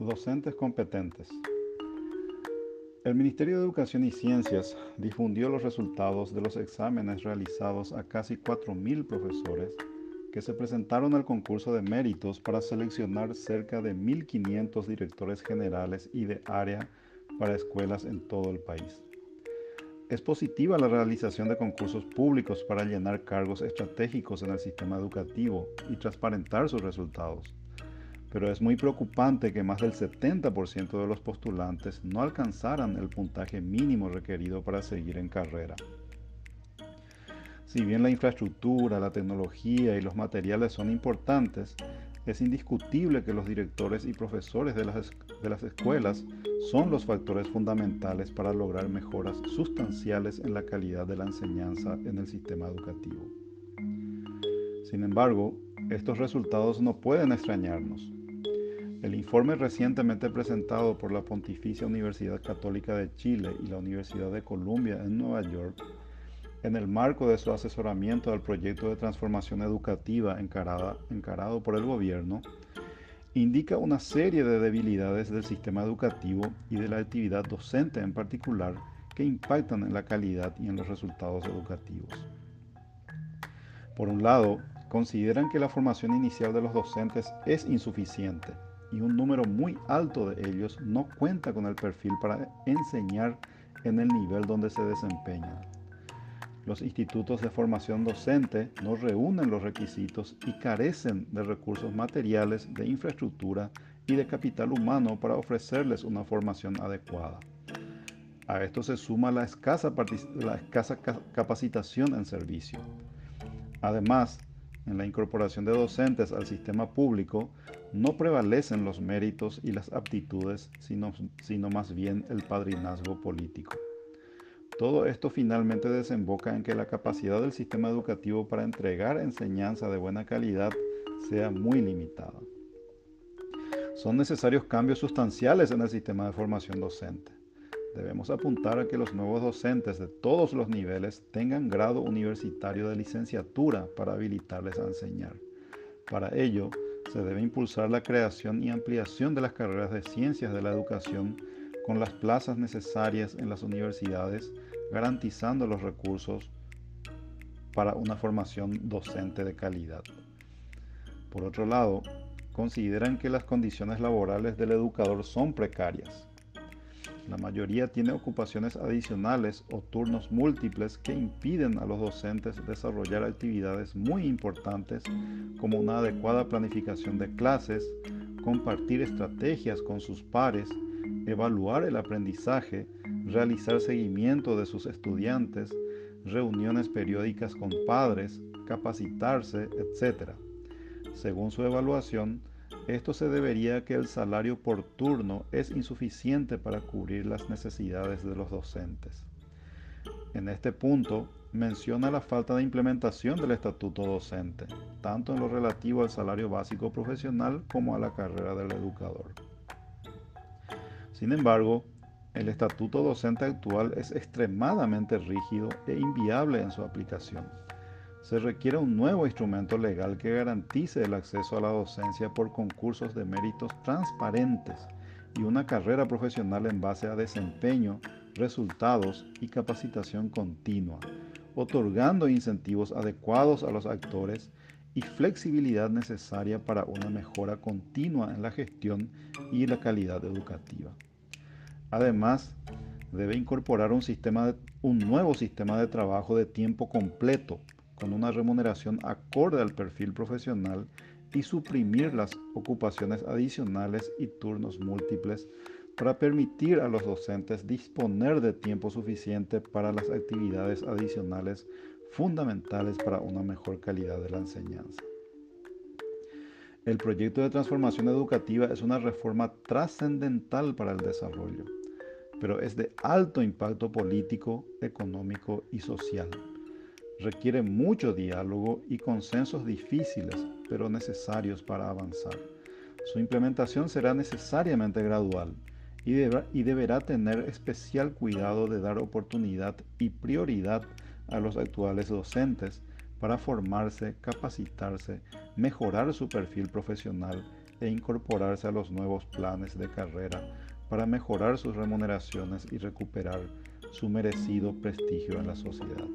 Docentes competentes. El Ministerio de Educación y Ciencias difundió los resultados de los exámenes realizados a casi 4.000 profesores que se presentaron al concurso de méritos para seleccionar cerca de 1.500 directores generales y de área para escuelas en todo el país. Es positiva la realización de concursos públicos para llenar cargos estratégicos en el sistema educativo y transparentar sus resultados pero es muy preocupante que más del 70% de los postulantes no alcanzaran el puntaje mínimo requerido para seguir en carrera. Si bien la infraestructura, la tecnología y los materiales son importantes, es indiscutible que los directores y profesores de las, de las escuelas son los factores fundamentales para lograr mejoras sustanciales en la calidad de la enseñanza en el sistema educativo. Sin embargo, estos resultados no pueden extrañarnos. El informe recientemente presentado por la Pontificia Universidad Católica de Chile y la Universidad de Columbia en Nueva York, en el marco de su asesoramiento al proyecto de transformación educativa encarado por el gobierno, indica una serie de debilidades del sistema educativo y de la actividad docente en particular que impactan en la calidad y en los resultados educativos. Por un lado, consideran que la formación inicial de los docentes es insuficiente y un número muy alto de ellos no cuenta con el perfil para enseñar en el nivel donde se desempeñan. Los institutos de formación docente no reúnen los requisitos y carecen de recursos materiales, de infraestructura y de capital humano para ofrecerles una formación adecuada. A esto se suma la escasa, capacitación en servicio. Además, en la incorporación de docentes al sistema público no prevalecen los méritos y las aptitudes, sino, sino, más bien el padrinazgo político. Todo esto finalmente desemboca en que la capacidad del sistema educativo para entregar enseñanza de buena calidad sea muy limitada. Son necesarios cambios sustanciales en el sistema de formación docente. Debemos apuntar a que los nuevos docentes de todos los niveles tengan grado universitario de licenciatura para habilitarles a enseñar. Para ello, se debe impulsar la creación y ampliación de las carreras de ciencias de la educación con las plazas necesarias en las universidades, garantizando los recursos para una formación docente de calidad. Por otro lado, consideran que las condiciones laborales del educador son precarias la mayoría tiene ocupaciones adicionales o turnos múltiples que impiden a los docentes desarrollar actividades muy importantes como una adecuada planificación de clases, compartir estrategias con sus pares, evaluar el aprendizaje, realizar seguimiento de sus estudiantes, reuniones periódicas con padres, capacitarse, etc. Según su evaluación, esto se debería a que el salario por turno es insuficiente para cubrir las necesidades de los docentes. En este punto, menciona la falta de implementación del estatuto docente, tanto en lo relativo al salario básico profesional como a la carrera del educador. Sin embargo, el estatuto docente actual es extremadamente rígido e inviable en su aplicación se requiere un nuevo instrumento legal que garantice el acceso a la docencia por concursos de méritos transparentes y una carrera profesional en base a desempeño, resultados y capacitación continua, otorgando incentivos adecuados a los actores y flexibilidad necesaria para una mejora continua en la gestión y la calidad educativa. Además, debe incorporar un, sistema un nuevo sistema de trabajo de tiempo completo con una remuneración acorde al perfil profesional y suprimir las ocupaciones adicionales y turnos múltiples para permitir a los docentes disponer de tiempo suficiente para las actividades adicionales fundamentales para una mejor calidad de la enseñanza. El proyecto de transformación educativa es una reforma trascendental para el desarrollo, pero es de alto impacto político, económico y social requiere mucho diálogo y consensos difíciles, pero necesarios para avanzar. Su implementación será necesariamente gradual y, deberá tener especial cuidado de dar oportunidad y prioridad a los actuales docentes para formarse, capacitarse, mejorar su perfil profesional e incorporarse a los nuevos planes de carrera para mejorar sus remuneraciones y recuperar su merecido prestigio en la sociedad.